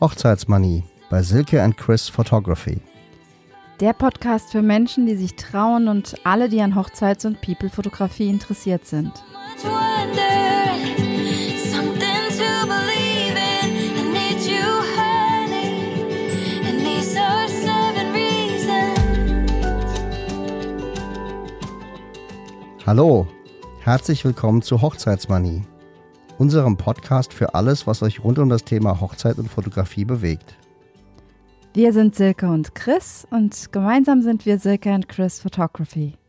Hochzeitsmanie bei Silke and Chris Photography. Der Podcast für Menschen, die sich trauen und alle, die an Hochzeits- und People-Fotografie interessiert sind. Hallo, herzlich willkommen zu Hochzeitsmanie, unserem Podcast für alles, was euch rund um das Thema Hochzeit und Fotografie bewegt. Wir sind Silke und Chris und gemeinsam sind wir Silke and Chris Photography.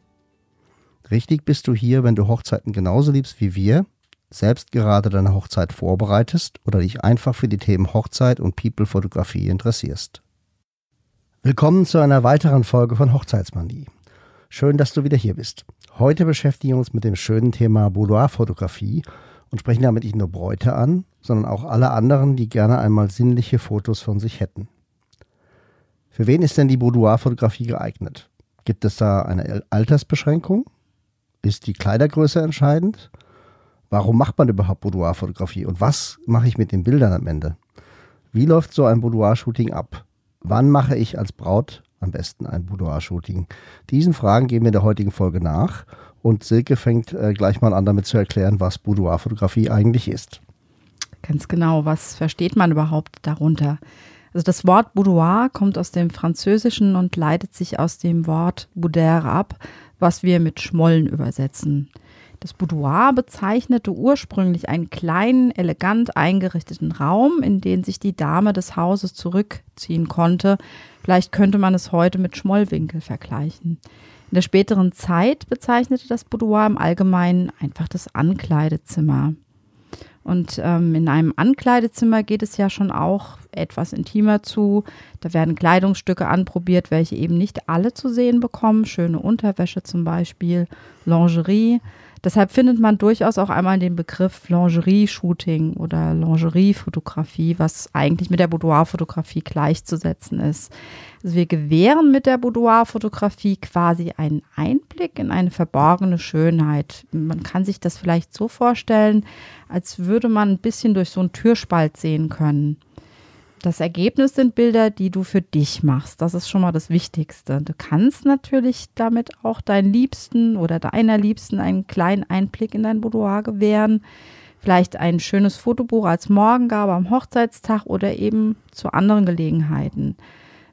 Richtig bist du hier, wenn du Hochzeiten genauso liebst wie wir, selbst gerade deine Hochzeit vorbereitest oder dich einfach für die Themen Hochzeit und People-Fotografie interessierst. Willkommen zu einer weiteren Folge von Hochzeitsmanie. Schön, dass du wieder hier bist. Heute beschäftigen wir uns mit dem schönen Thema Boudoir-Fotografie und sprechen damit nicht nur Bräute an, sondern auch alle anderen, die gerne einmal sinnliche Fotos von sich hätten. Für wen ist denn die Boudoir-Fotografie geeignet? Gibt es da eine Altersbeschränkung? Ist die Kleidergröße entscheidend? Warum macht man überhaupt Boudoir-Fotografie und was mache ich mit den Bildern am Ende? Wie läuft so ein Boudoir-Shooting ab? Wann mache ich als Braut am besten ein Boudoir-Shooting? Diesen Fragen gehen wir in der heutigen Folge nach und Silke fängt äh, gleich mal an damit zu erklären, was Boudoir-Fotografie eigentlich ist. Ganz genau, was versteht man überhaupt darunter? Also das Wort Boudoir kommt aus dem Französischen und leitet sich aus dem Wort Boudoir ab, was wir mit Schmollen übersetzen. Das Boudoir bezeichnete ursprünglich einen kleinen, elegant eingerichteten Raum, in den sich die Dame des Hauses zurückziehen konnte. Vielleicht könnte man es heute mit Schmollwinkel vergleichen. In der späteren Zeit bezeichnete das Boudoir im Allgemeinen einfach das Ankleidezimmer. Und ähm, in einem Ankleidezimmer geht es ja schon auch etwas intimer zu. Da werden Kleidungsstücke anprobiert, welche eben nicht alle zu sehen bekommen. Schöne Unterwäsche zum Beispiel, Lingerie. Deshalb findet man durchaus auch einmal den Begriff Lingerie-Shooting oder Lingerie-Fotografie, was eigentlich mit der Boudoir-Fotografie gleichzusetzen ist. Also wir gewähren mit der Boudoir-Fotografie quasi einen Einblick in eine verborgene Schönheit. Man kann sich das vielleicht so vorstellen, als würde man ein bisschen durch so einen Türspalt sehen können. Das Ergebnis sind Bilder, die du für dich machst. Das ist schon mal das Wichtigste. Du kannst natürlich damit auch deinen Liebsten oder deiner Liebsten einen kleinen Einblick in dein Boudoir gewähren. Vielleicht ein schönes Fotobuch als Morgengabe am Hochzeitstag oder eben zu anderen Gelegenheiten.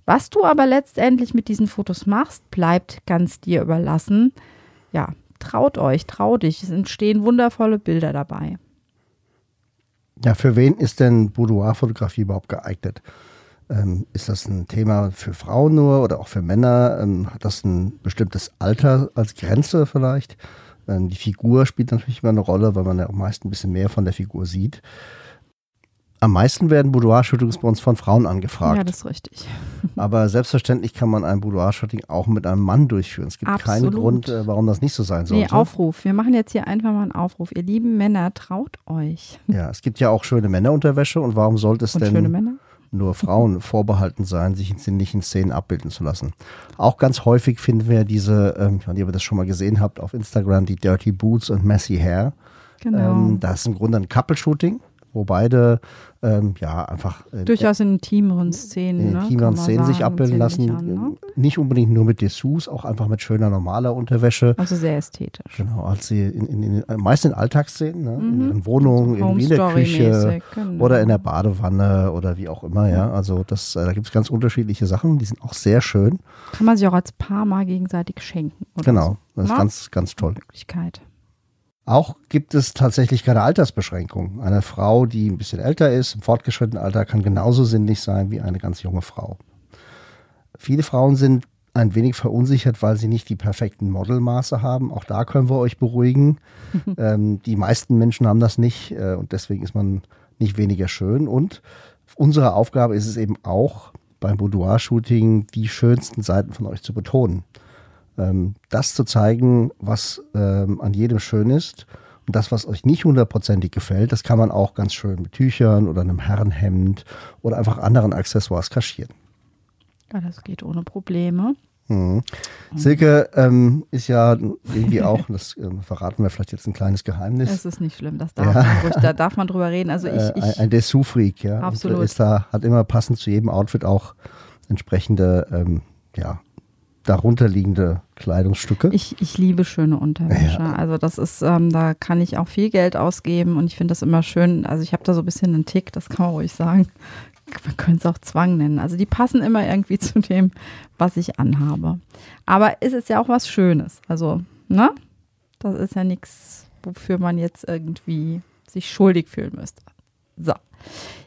Was du aber letztendlich mit diesen Fotos machst, bleibt ganz dir überlassen. Ja, traut euch, trau dich. Es entstehen wundervolle Bilder dabei. Ja, für wen ist denn Boudoir-Fotografie überhaupt geeignet? Ähm, ist das ein Thema für Frauen nur oder auch für Männer? Ähm, hat das ein bestimmtes Alter als Grenze vielleicht? Ähm, die Figur spielt natürlich immer eine Rolle, weil man ja auch meist ein bisschen mehr von der Figur sieht. Am meisten werden Boudoir-Shootings bei uns von Frauen angefragt. Ja, das ist richtig. Aber selbstverständlich kann man ein Boudoir-Shooting auch mit einem Mann durchführen. Es gibt keinen Absolut. Grund, äh, warum das nicht so sein sollte. Nee, Aufruf. Wir machen jetzt hier einfach mal einen Aufruf. Ihr lieben Männer, traut euch. Ja, es gibt ja auch schöne Männerunterwäsche und warum sollte es Und denn nur Frauen vorbehalten sein, sich in sinnlichen Szenen abbilden zu lassen. Auch ganz häufig finden wir diese, ich weiß nicht, ob ihr das schon mal gesehen habt, auf Instagram, die Dirty Boots und Messy Hair. Genau. Ähm, das ist im Grunde ein Couple-Shooting, wo beide ähm, ja einfach äh, Durchaus in intimeren Szenen. in ne? intimeren man Szenen sich abbilden lassen. an, ne? Nicht unbedingt nur mit Dessous, auch einfach mit schöner normaler Unterwäsche. Also sehr ästhetisch. Genau, als sie in, in, in, meist in Alltagsszenen, ne? in Mhm. ihren Wohnungen, So in der Küche genau. oder in der Badewanne oder wie auch immer, ja. Also das, äh, da gibt es ganz unterschiedliche Sachen, die sind auch sehr schön. Kann man sich auch als Paar mal gegenseitig schenken. Oder Genau, das ist Na? ganz, ganz So. toll. Möglichkeit. Auch gibt es tatsächlich keine Altersbeschränkung. Eine Frau, die ein bisschen älter ist, im fortgeschrittenen Alter, kann genauso sinnlich sein wie eine ganz junge Frau. Viele Frauen sind ein wenig verunsichert, weil sie nicht die perfekten Modelmaße haben. Auch da können wir euch beruhigen. ähm, die meisten Menschen haben das nicht äh, und deswegen ist man nicht weniger schön. Und unsere Aufgabe ist es eben auch, beim Boudoir-Shooting die schönsten Seiten von euch zu betonen. Ähm, das zu zeigen, was ähm, an jedem schön ist Und das, was euch nicht hundertprozentig gefällt, das kann man auch ganz schön mit Tüchern oder einem Herrenhemd oder einfach anderen Accessoires kaschieren. Ja, das geht ohne Probleme. Mhm. Silke ähm, ist ja irgendwie auch, das ähm, verraten wir vielleicht jetzt ein kleines Geheimnis. Es ist nicht schlimm, das darf Ja. man ruhig, da darf man drüber reden. Also ich, äh, ein, ich ein Dessous-Freak, ja. Absolut. Und ist da, hat immer passend zu jedem Outfit auch entsprechende, ähm, ja, darunterliegende Kleidungsstücke. Ich, ich liebe schöne Unterwäsche. Ja. Also das ist, ähm, da kann ich auch viel Geld ausgeben und ich finde das immer schön. Also ich habe da so ein bisschen einen Tick, das kann man ruhig sagen. Man könnte es auch Zwang nennen. Also die passen immer irgendwie zu dem, was ich anhabe. Aber es ist ja auch was Schönes. Also, ne? Das ist ja nichts, wofür man jetzt irgendwie sich schuldig fühlen müsste. So.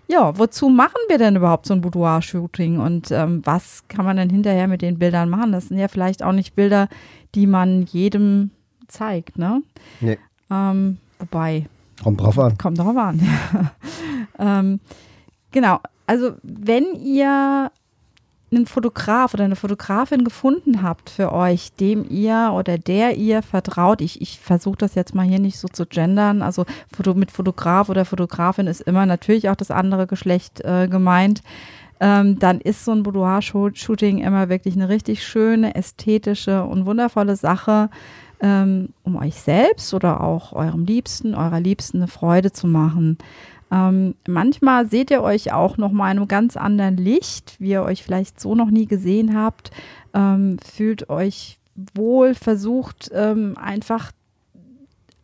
Ja, wozu machen wir denn überhaupt so ein Boudoir-Shooting und ähm, was kann man denn hinterher mit den Bildern machen? Das sind ja vielleicht auch nicht Bilder, die man jedem zeigt, ne? Nee. Ähm, wobei, Kommt drauf an. kommt drauf an. ähm, genau, also wenn ihr einen Fotograf oder eine Fotografin gefunden habt für euch, dem ihr oder der ihr vertraut, ich, ich versuche das jetzt mal hier nicht so zu gendern, also mit Fotograf oder Fotografin ist immer natürlich auch das andere Geschlecht äh, gemeint, ähm, dann ist so ein Boudoir-Shooting immer wirklich eine richtig schöne, ästhetische und wundervolle Sache, ähm, um euch selbst oder auch eurem Liebsten, eurer Liebsten eine Freude zu machen. Ähm, manchmal seht ihr euch auch noch mal in einem ganz anderen Licht, wie ihr euch vielleicht so noch nie gesehen habt. Ähm, fühlt euch wohl, versucht ähm, einfach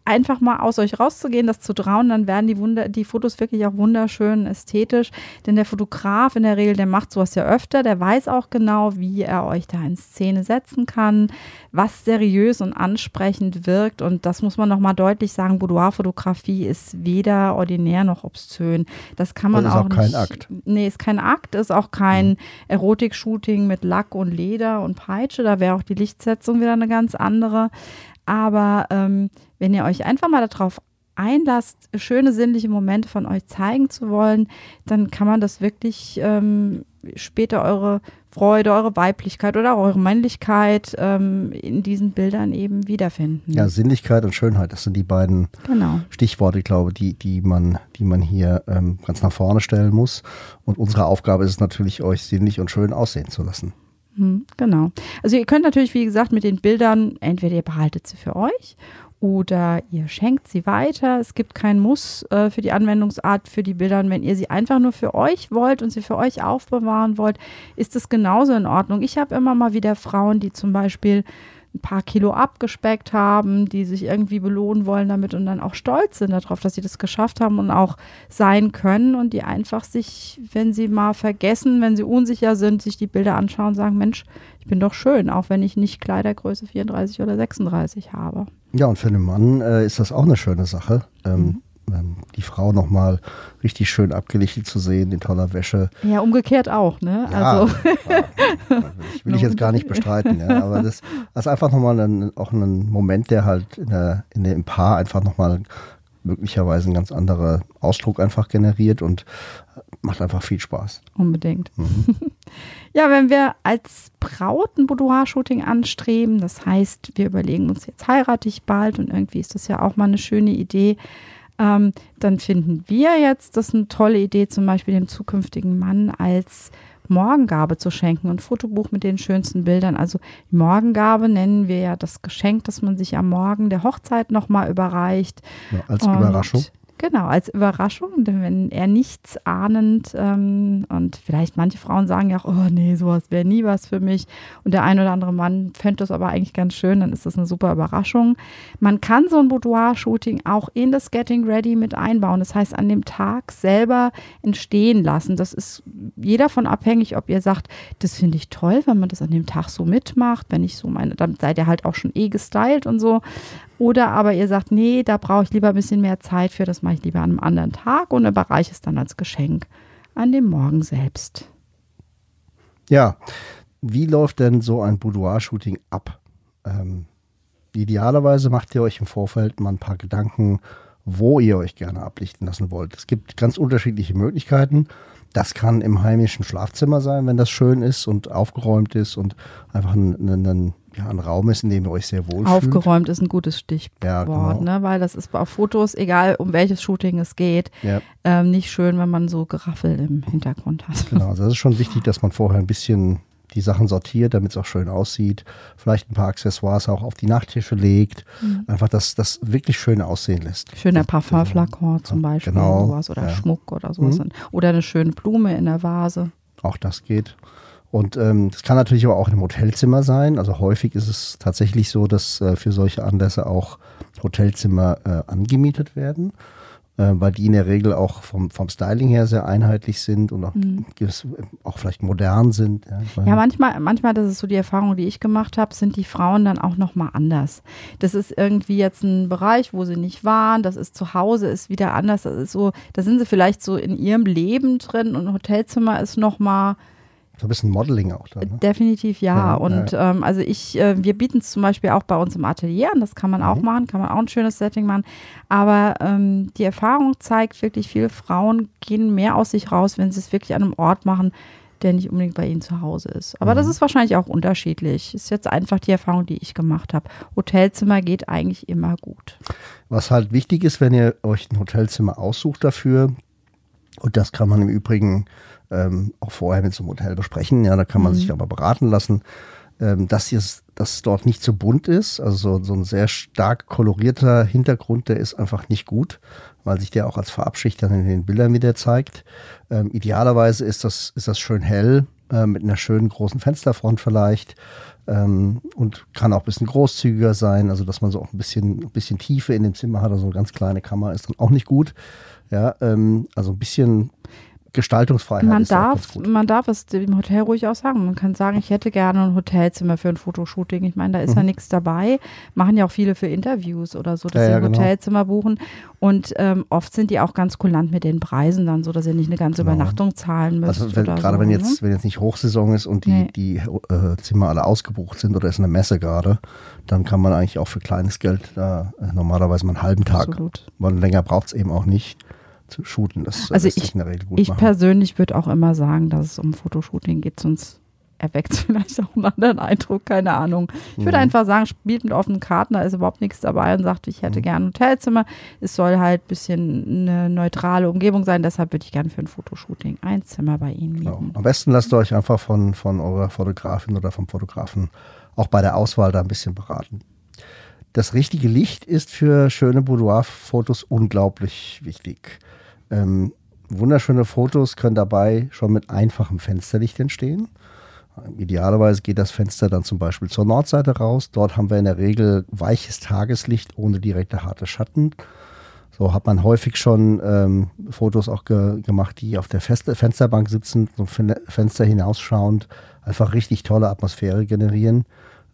einfach mal aus euch rauszugehen, das zu trauen, dann werden die, Wunder, die Fotos wirklich auch wunderschön ästhetisch. Denn der Fotograf in der Regel, der macht sowas ja öfter, der weiß auch genau, wie er euch da in Szene setzen kann, was seriös und ansprechend wirkt. Und das muss man nochmal deutlich sagen, Boudoir-Fotografie ist weder ordinär noch obszön. Das kann man Und ist auch, auch kein nicht. Akt. Nee, ist kein Akt, ist auch kein Erotik-Shooting mit Lack und Leder und Peitsche. Da wäre auch die Lichtsetzung wieder eine ganz andere. Aber ähm, wenn ihr euch einfach mal darauf einlasst, schöne sinnliche Momente von euch zeigen zu wollen, dann kann man das wirklich ähm, später eure Freude, eure Weiblichkeit oder eure Männlichkeit ähm, in diesen Bildern eben wiederfinden. Ja, Sinnlichkeit und Schönheit, das sind die beiden Genau. Stichworte, ich glaube, die, die, man, die man hier ähm, ganz nach vorne stellen muss. Und unsere Aufgabe ist es natürlich, euch sinnlich und schön aussehen zu lassen. Hm, Genau. Also ihr könnt natürlich, wie gesagt, mit den Bildern, entweder ihr behaltet sie für euch oder ihr schenkt sie weiter. Es gibt keinen Muss äh, für die Anwendungsart für die Bilder. Wenn ihr sie einfach nur für euch wollt und sie für euch aufbewahren wollt, ist das genauso in Ordnung. Ich habe immer mal wieder Frauen, die zum Beispiel ein paar Kilo abgespeckt haben, die sich irgendwie belohnen wollen damit und dann auch stolz sind darauf, dass sie das geschafft haben und auch sein können und die einfach sich, wenn sie mal vergessen, wenn sie unsicher sind, sich die Bilder anschauen und sagen, Mensch, ich bin doch schön, auch wenn ich nicht Kleidergröße 34 oder 36 habe. Ja, und für einen Mann äh, ist das auch eine schöne Sache. Ähm, ähm, die Frau nochmal richtig schön abgelichtet zu sehen, in toller Wäsche. Ja, umgekehrt auch, ne? Ja, Also, ja, ich will ich jetzt gar nicht bestreiten, ja, aber das, das ist einfach nochmal ein, auch ein Moment, der halt in der, in der, im Paar einfach nochmal möglicherweise einen ganz anderen Ausdruck einfach generiert und macht einfach viel Spaß. unbedingt. Ja, wenn wir als Braut ein Boudoir-Shooting anstreben, das heißt, wir überlegen uns, jetzt heirate ich bald und irgendwie ist das ja auch mal eine schöne Idee, ähm, dann finden wir jetzt das eine tolle Idee, zum Beispiel dem zukünftigen Mann als Morgengabe zu schenken, ein Fotobuch mit den schönsten Bildern. Also die Morgengabe nennen wir ja das Geschenk, das man sich am Morgen der Hochzeit nochmal überreicht. Ja, als Und Überraschung. Genau, als Überraschung, denn wenn er nichts ahnend ähm, und vielleicht manche Frauen sagen ja auch, oh nee, sowas wäre nie was für mich und der ein oder andere Mann fände das aber eigentlich ganz schön, dann ist das eine super Überraschung. Man kann so ein Boudoir-Shooting auch in das Getting Ready mit einbauen, das heißt an dem Tag selber entstehen lassen. Das ist jeder von abhängig, ob ihr sagt, das finde ich toll, wenn man das an dem Tag so mitmacht, wenn ich so meine, dann seid ihr halt auch schon eh gestylt und so. Oder aber ihr sagt, nee, da brauche ich lieber ein bisschen mehr Zeit für, das mache ich lieber an einem anderen Tag und überreiche es dann als Geschenk an dem Morgen selbst. Ja, wie läuft denn so ein Boudoir-Shooting ab? Ähm, idealerweise macht ihr euch im Vorfeld mal ein paar Gedanken, wo ihr euch gerne ablichten lassen wollt. Es gibt ganz unterschiedliche Möglichkeiten. Das kann im heimischen Schlafzimmer sein, wenn das schön ist und aufgeräumt ist und einfach ein, ein, ein, ja, ein Raum ist, in dem ihr euch sehr wohl fühlt. Aufgeräumt ist ein gutes Stichwort, Ja, genau. ne? weil das ist auf Fotos, egal um welches Shooting es geht, Ja, ähm, nicht schön, wenn man so Geraffel im Hintergrund hat. genau. Also das ist schon wichtig, dass man vorher ein bisschen die Sachen sortiert, damit es auch schön aussieht. Vielleicht ein paar Accessoires auch auf die Nachttische legt. Einfach, dass das wirklich schön aussehen lässt. Schöner Parfumflakon zum Beispiel Genau, sowas, oder ja. Schmuck oder sowas. Mhm. Oder eine schöne Blume in der Vase. Auch das geht. Und ähm, das kann natürlich aber auch einem Hotelzimmer sein. Also häufig ist es tatsächlich so, dass äh, für solche Anlässe auch Hotelzimmer äh, angemietet werden, äh, weil die in der Regel auch vom, vom Styling her sehr einheitlich sind und auch, gewiss- auch vielleicht modern sind. Ja, Ja, manchmal, manchmal, das ist so die Erfahrung, die ich gemacht habe, sind die Frauen dann auch nochmal anders. Das ist irgendwie jetzt ein Bereich, wo sie nicht waren, das ist zu Hause, ist wieder anders. Das ist so, da sind sie vielleicht so in ihrem Leben drin und ein Hotelzimmer ist nochmal so ein bisschen Modeling auch da. Ne? definitiv ja. Ja, und Ähm, also ich, äh, wir bieten es zum Beispiel auch bei uns im Atelier an, das kann man auch Mhm. machen, kann man auch ein schönes Setting machen. Aber ähm, die Erfahrung zeigt wirklich, viele Frauen gehen mehr aus sich raus, wenn sie es wirklich an einem Ort machen, der nicht unbedingt bei ihnen zu Hause ist. Aber Mhm. das ist wahrscheinlich auch unterschiedlich. Ist jetzt einfach die Erfahrung, die ich gemacht habe. Hotelzimmer geht eigentlich immer gut. Was halt wichtig ist, wenn ihr euch ein Hotelzimmer aussucht dafür, und das kann man im Übrigen ähm, auch vorher mit so einem Hotel besprechen, ja, da kann man sich aber beraten lassen, ähm, dass, es, dass es dort nicht so bunt ist. Also so, so ein sehr stark kolorierter Hintergrund, der ist einfach nicht gut, weil sich der auch als Farbschicht dann in den Bildern wieder zeigt. Ähm, idealerweise ist das, ist das schön hell, äh, mit einer schönen großen Fensterfront vielleicht ähm, und kann auch ein bisschen großzügiger sein, also dass man so auch ein bisschen, ein bisschen Tiefe in dem Zimmer hat, also eine ganz kleine Kammer ist dann auch nicht gut. Ja, ähm, also ein bisschen Gestaltungsfreiheit Man ist darf, man darf es dem Hotel ruhig auch sagen. Man kann sagen, ich hätte gerne ein Hotelzimmer für ein Fotoshooting. Ich meine, da ist ja nichts dabei. Machen ja auch viele für Interviews oder so, dass Mhm. Ja, sie ja, ein genau. Hotelzimmer buchen. Und ähm, oft sind die auch ganz kulant mit den Preisen dann, so dass ihr nicht eine ganze Genau. Übernachtung zahlen müsst. Also wenn, gerade so, wenn ne? jetzt, wenn jetzt nicht Hochsaison ist und die, Nee. die äh, Zimmer alle ausgebucht sind oder ist eine Messe gerade, dann kann man eigentlich auch für kleines Geld da äh, normalerweise mal einen halben Tag, Absolut. weil länger braucht es eben auch nicht zu shooten. Das Also ich- Ich machen. persönlich würde auch immer sagen, dass es um Fotoshooting geht, sonst erweckt es vielleicht auch einen anderen Eindruck, keine Ahnung. Ich würde Mhm. einfach sagen, spielt mit offenen Karten, da ist überhaupt nichts dabei und sagt, ich Mhm. hätte gerne ein Hotelzimmer. Es soll halt ein bisschen eine neutrale Umgebung sein, deshalb würde ich gerne für ein Fotoshooting ein Zimmer bei Ihnen Genau. mieten. Am besten lasst ihr euch einfach von, von eurer Fotografin oder vom Fotografen auch bei der Auswahl da ein bisschen beraten. Das richtige Licht ist für schöne Boudoir-Fotos unglaublich wichtig. Ähm, wunderschöne Fotos können dabei schon mit einfachem Fensterlicht entstehen. Idealerweise geht das Fenster dann zum Beispiel zur Nordseite raus. Dort haben wir in der Regel weiches Tageslicht ohne direkte harte Schatten. So hat man häufig schon ähm, Fotos auch ge gemacht, die auf der Feste Fensterbank sitzen, zum Fen Fenster hinausschauend, einfach richtig tolle Atmosphäre generieren.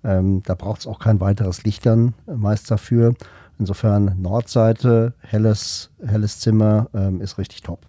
Ähm, da braucht es auch kein weiteres Licht dann äh, meist dafür. Insofern Nordseite, helles, helles Zimmer ähm, ist richtig top.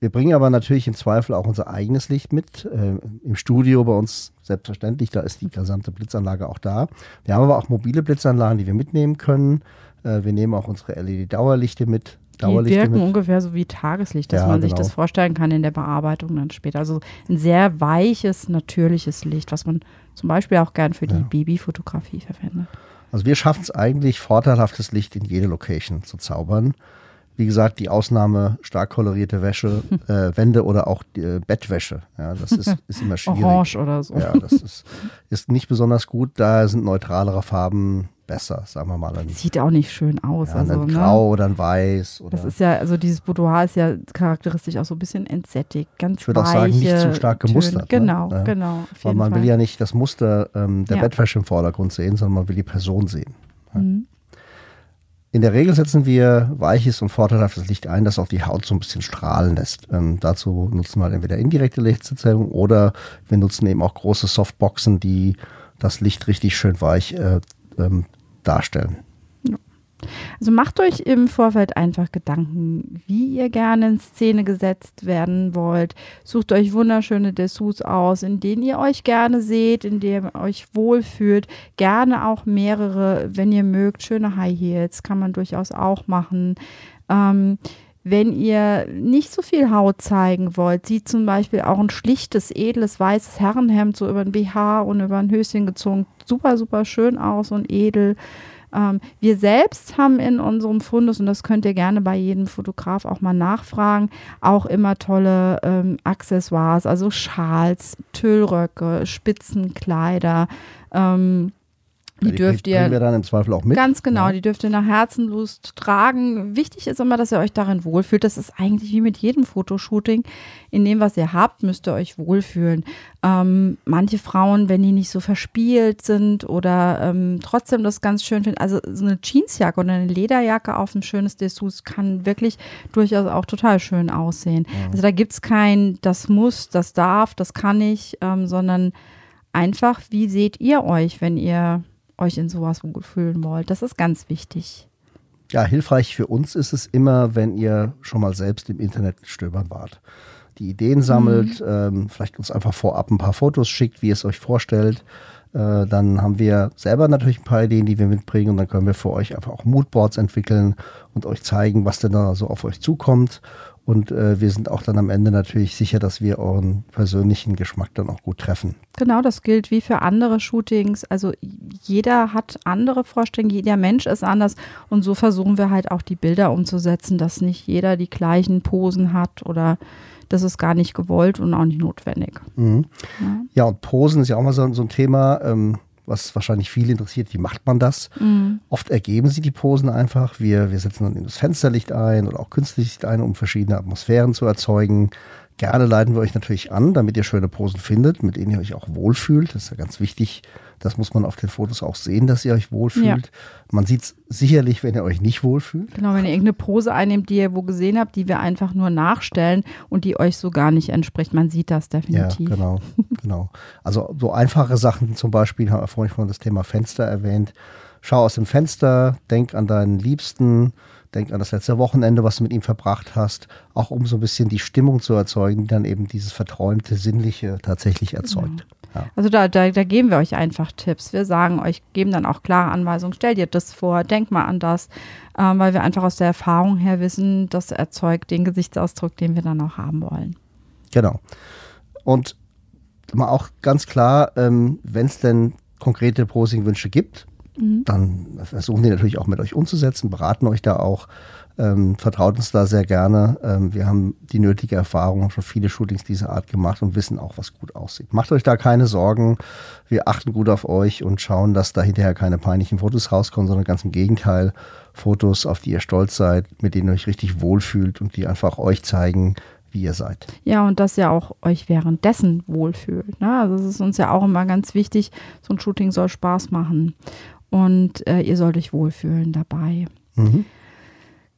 Wir bringen aber natürlich im Zweifel auch unser eigenes Licht mit. Äh, Im Studio bei uns selbstverständlich, da ist die gesamte Blitzanlage auch da. Wir haben aber auch mobile Blitzanlagen, die wir mitnehmen können. Äh, wir nehmen auch unsere LED-Dauerlichte mit. Die wirken ungefähr so wie Tageslicht, dass Ja, man sich genau. das vorstellen kann in der Bearbeitung dann später. Also ein sehr weiches, natürliches Licht, was man zum Beispiel auch gern für die Ja. Babyfotografie verwendet. Also wir schaffen es eigentlich, vorteilhaftes Licht in jede Location zu zaubern. Wie gesagt, die Ausnahme stark kolorierte Wäsche, äh, Wände oder auch die, äh, Bettwäsche. Ja, das ist, ist immer schwierig. Orange oder so. Ja, das ist, ist nicht besonders gut. Da sind neutralere Farben besser, sagen wir mal. Ein, Sieht auch nicht schön aus. ja, also, ein ne? Grau oder ein Weiß. Oder Das ist ja, also dieses Boudoir ist ja charakteristisch auch so ein bisschen entsättigt, ganz Ich würde auch sagen, nicht zu stark Töne. gemustert, ne? Genau, Ja. genau. Weil jeden man Fall. will ja nicht das Muster ähm, der Ja. Bettwäsche im Vordergrund sehen, sondern man will die Person sehen. Mhm. In der Regel setzen wir weiches und vorteilhaftes Licht ein, das auch die Haut so ein bisschen strahlen lässt. Ähm, dazu nutzen wir halt entweder indirekte Lichtsetzung oder wir nutzen eben auch große Softboxen, die das Licht richtig schön weich äh, ähm, darstellen. Also macht euch im Vorfeld einfach Gedanken, wie ihr gerne in Szene gesetzt werden wollt. Sucht euch wunderschöne Dessous aus, in denen ihr euch gerne seht, in denen ihr euch wohlfühlt. Gerne auch mehrere, wenn ihr mögt. Schöne High Heels kann man durchaus auch machen. Ähm, Wenn ihr nicht so viel Haut zeigen wollt, sieht zum Beispiel auch ein schlichtes, edles, weißes Herrenhemd so über ein BH und über ein Höschen gezogen super, super schön aus und edel. Ähm, wir selbst haben in unserem Fundus, und das könnt ihr gerne bei jedem Fotograf auch mal nachfragen, auch immer tolle ähm, Accessoires, also Schals, Tüllröcke, Spitzenkleider. Ähm, die, die dürft ihr wir dann im Zweifel auch mit. Ganz genau, Ja. die dürft ihr nach Herzenlust tragen. Wichtig ist immer, dass ihr euch darin wohlfühlt. Das ist eigentlich wie mit jedem Fotoshooting. In dem, was ihr habt, müsst ihr euch wohlfühlen. Ähm, manche Frauen, wenn die nicht so verspielt sind oder ähm, trotzdem das ganz schön finden, also so eine Jeansjacke oder eine Lederjacke auf ein schönes Dessous kann wirklich durchaus auch total schön aussehen. Also da gibt es kein, das muss, das darf, das kann ich, ähm, sondern einfach, wie seht ihr euch, wenn ihr euch in sowas wohlfühlen wollt. Das ist ganz wichtig. Ja, hilfreich für uns ist es immer, wenn ihr schon mal selbst im Internet stöbern wart. Die Ideen sammelt, ähm, vielleicht uns einfach vorab ein paar Fotos schickt, wie ihr es euch vorstellt. Äh, dann haben wir selber natürlich ein paar Ideen, die wir mitbringen und dann können wir für euch einfach auch Moodboards entwickeln und euch zeigen, was denn da so auf euch zukommt. Und äh, wir sind auch dann am Ende natürlich sicher, dass wir euren persönlichen Geschmack dann auch gut treffen. Genau, das gilt wie für andere Shootings. Also jeder hat andere Vorstellungen, jeder Mensch ist anders und so versuchen wir halt auch die Bilder umzusetzen, dass nicht jeder die gleichen Posen hat oder das ist gar nicht gewollt und auch nicht notwendig. Mhm. Ja. Ja, und Posen ist ja auch mal so, so ein Thema, ähm, was wahrscheinlich viele interessiert. Wie macht man das? Mhm. Oft ergeben sich die Posen einfach. Wir, wir setzen dann das Fensterlicht ein oder auch künstliches Licht ein, um verschiedene Atmosphären zu erzeugen. Gerne leiten wir euch natürlich an, damit ihr schöne Posen findet, mit denen ihr euch auch wohlfühlt. Das ist ja ganz wichtig. Das muss man auf den Fotos auch sehen, dass ihr euch wohlfühlt. Man sieht es sicherlich, wenn ihr euch nicht wohlfühlt. Genau, wenn ihr irgendeine Pose einnehmt, die ihr wo gesehen habt, die wir einfach nur nachstellen und die euch so gar nicht entspricht, man sieht das definitiv. Ja, genau, genau. Also so einfache Sachen zum Beispiel, haben wir vorhin schon das Thema Fenster erwähnt. Schau aus dem Fenster, denk an deinen Liebsten, denk an das letzte Wochenende, was du mit ihm verbracht hast, auch um so ein bisschen die Stimmung zu erzeugen, die dann eben dieses verträumte, sinnliche tatsächlich erzeugt. Ja. Also da, da, da geben wir euch einfach Tipps. Wir sagen euch, geben dann auch klare Anweisungen, stell dir das vor, denk mal an das, ähm, weil wir einfach aus der Erfahrung her wissen, das erzeugt den Gesichtsausdruck, den wir dann auch haben wollen. Genau. Und mal auch ganz klar, ähm, wenn es denn konkrete Posing-Wünsche gibt, dann versuchen die natürlich auch mit euch umzusetzen, beraten euch da auch, ähm, vertraut uns da sehr gerne. Ähm, wir haben die nötige Erfahrung, haben schon viele Shootings dieser Art gemacht und wissen auch, was gut aussieht. Macht euch da keine Sorgen. Wir achten gut auf euch und schauen, dass da hinterher keine peinlichen Fotos rauskommen, sondern ganz im Gegenteil, Fotos, auf die ihr stolz seid, mit denen ihr euch richtig wohlfühlt und die einfach euch zeigen, wie ihr seid. Ja, und dass ihr auch euch währenddessen wohlfühlt. Ne? Also es ist uns ja auch immer ganz wichtig, so ein Shooting soll Spaß machen. Und äh, ihr sollt euch wohlfühlen dabei. Mhm.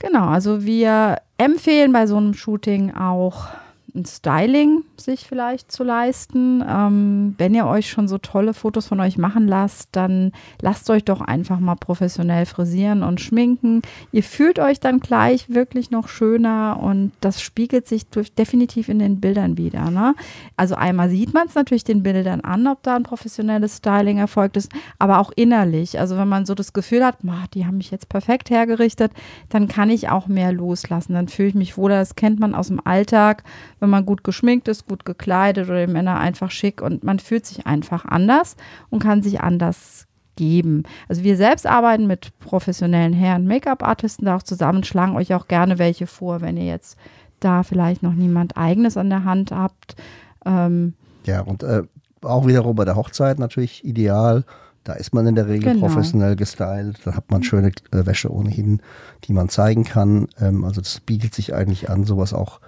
Genau, also wir empfehlen bei so einem Shooting auch ein Styling sich vielleicht zu leisten. Ähm, wenn ihr euch schon so tolle Fotos von euch machen lasst, dann lasst euch doch einfach mal professionell frisieren und schminken. Ihr fühlt euch dann gleich wirklich noch schöner und das spiegelt sich durch, definitiv in den Bildern wieder. Ne? Also einmal sieht man es natürlich den Bildern an, ob da ein professionelles Styling erfolgt ist, aber auch innerlich. Also wenn man so das Gefühl hat, "Ma, die haben mich jetzt perfekt hergerichtet, dann kann ich auch mehr loslassen. Dann fühle ich mich wohler. Das kennt man aus dem Alltag, wenn man gut geschminkt ist, gut gekleidet oder die Männer einfach schick und man fühlt sich einfach anders und kann sich anders geben. Also wir selbst arbeiten mit professionellen Herren Make-up-Artisten da auch zusammen, schlagen euch auch gerne welche vor, wenn ihr jetzt da vielleicht noch niemand eigenes an der Hand habt. Ähm, Ja, und äh, auch wiederum bei der Hochzeit natürlich ideal. Da ist man in der Regel Genau. professionell gestylt. Da hat man schöne äh, Wäsche ohnehin, die man zeigen kann. Ähm, also das bietet sich eigentlich an, sowas auch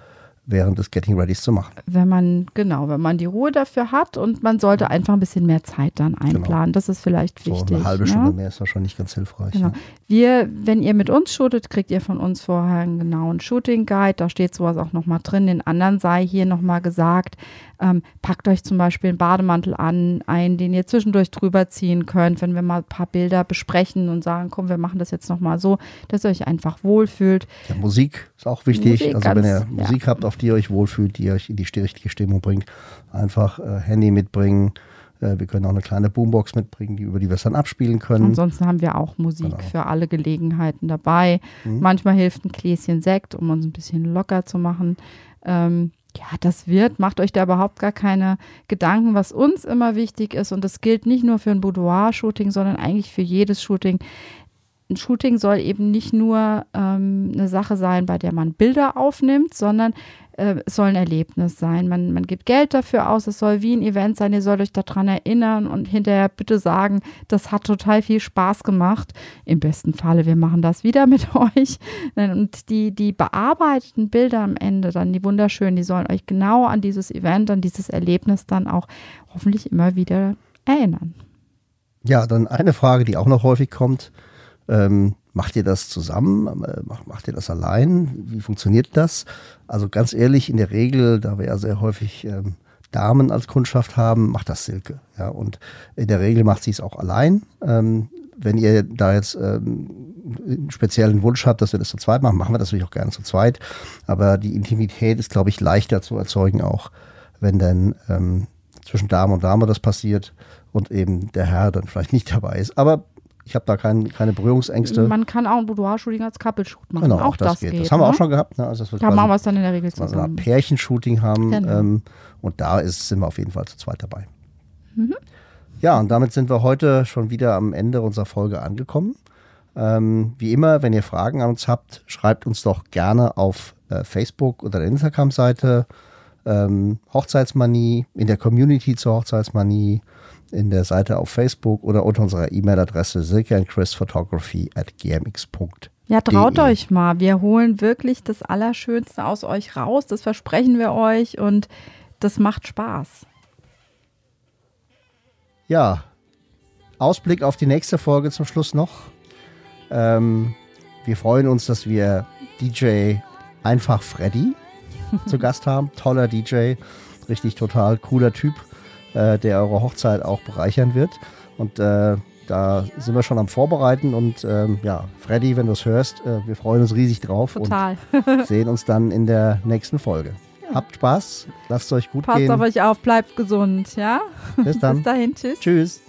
während des Getting Readys zu machen. wenn man, genau, wenn man die Ruhe dafür hat und man sollte einfach ein bisschen mehr Zeit dann einplanen. Das ist vielleicht So wichtig. eine halbe ne? Stunde mehr ist wahrscheinlich ganz hilfreich. Genau. Ja. Wir, wenn ihr mit uns shootet, kriegt ihr von uns vorher einen genauen Shooting Guide. Da steht sowas auch nochmal drin. Den anderen sei hier nochmal gesagt. Ähm, packt euch zum Beispiel einen Bademantel an, einen, den ihr zwischendurch drüber ziehen könnt, wenn wir mal ein paar Bilder besprechen und sagen, komm, wir machen das jetzt nochmal so, dass ihr euch einfach wohlfühlt. Ja, Musik ist auch wichtig. Musik also wenn ganz- ihr ja. Musik habt, auf die ihr euch wohlfühlt, die euch in die richtige Stimmung bringt, einfach äh, Handy mitbringen, Äh, wir können auch eine kleine Boombox mitbringen, die, über die wir es dann abspielen können. Ansonsten haben wir auch Musik Genau. für alle Gelegenheiten dabei. Mhm. Manchmal hilft ein Gläschen Sekt, um uns ein bisschen locker zu machen. Ähm, ja, das wird, macht euch da überhaupt gar keine Gedanken, was uns immer wichtig ist. Und das gilt nicht nur für ein Boudoir-Shooting, sondern eigentlich für jedes Shooting. Ein Shooting soll eben nicht nur ähm, eine Sache sein, bei der man Bilder aufnimmt, sondern äh, es soll ein Erlebnis sein. Man, man gibt Geld dafür aus, es soll wie ein Event sein, ihr sollt euch daran erinnern und hinterher bitte sagen, das hat total viel Spaß gemacht. Im besten Falle, wir machen das wieder mit euch. Und die, die bearbeiteten Bilder am Ende, dann die wunderschönen, die sollen euch genau an dieses Event, an dieses Erlebnis dann auch hoffentlich immer wieder erinnern. Ja, dann eine Frage, die auch noch häufig kommt. Ähm, macht ihr das zusammen? Äh, Macht, macht ihr das allein? Wie funktioniert das? Also ganz ehrlich, in der Regel, da wir ja sehr häufig ähm, Damen als Kundschaft haben, macht das Silke. Ja, und in der Regel macht sie es auch allein. Ähm, wenn ihr da jetzt ähm, einen speziellen Wunsch habt, dass wir das zu zweit machen, machen wir das natürlich auch gerne zu zweit. Aber die Intimität ist, glaube ich, leichter zu erzeugen, auch wenn dann ähm, zwischen Dame und Dame das passiert und eben der Herr dann vielleicht nicht dabei ist. Aber ich habe da kein, keine Berührungsängste. Man kann auch ein Boudoir-Shooting als Couple-Shoot machen. genau, auch, das, geht. geht. Das haben wir ne? auch schon gehabt. Ne? Also, dass wir Da machen wir es dann in der Regel so eine Art zusammen. Pärchenshooting haben. Genau. Ähm, und da ist, sind wir auf jeden Fall zu zweit dabei. Mhm. Ja, und damit sind wir heute schon wieder am Ende unserer Folge angekommen. Ähm, wie immer, wenn ihr Fragen an uns habt, schreibt uns doch gerne auf äh, Facebook oder der Instagram-Seite ähm, Hochzeitsmanie, in der Community zur Hochzeitsmanie, in der Seite auf Facebook oder unter unserer E-Mail-Adresse silkeandchrisphotography at gmx.de. Ja, traut euch mal. Wir holen wirklich das Allerschönste aus euch raus. Das versprechen wir euch und das macht Spaß. Ja, Ausblick auf die nächste Folge zum Schluss noch. Ähm, wir freuen uns, dass wir DJ Einfach Freddy zu Gast haben. Toller DJ, richtig total cooler Typ, äh, der eure Hochzeit auch bereichern wird. Und äh, da sind wir schon am Vorbereiten. Und ähm, ja, Freddy, wenn du es hörst, äh, wir freuen uns riesig drauf Total. und sehen uns dann in der nächsten Folge. Habt Spaß, lasst es euch gut Passt gehen. auf euch auf, bleibt gesund, ja? Bis dann. Bis dahin, tschüss. Tschüss.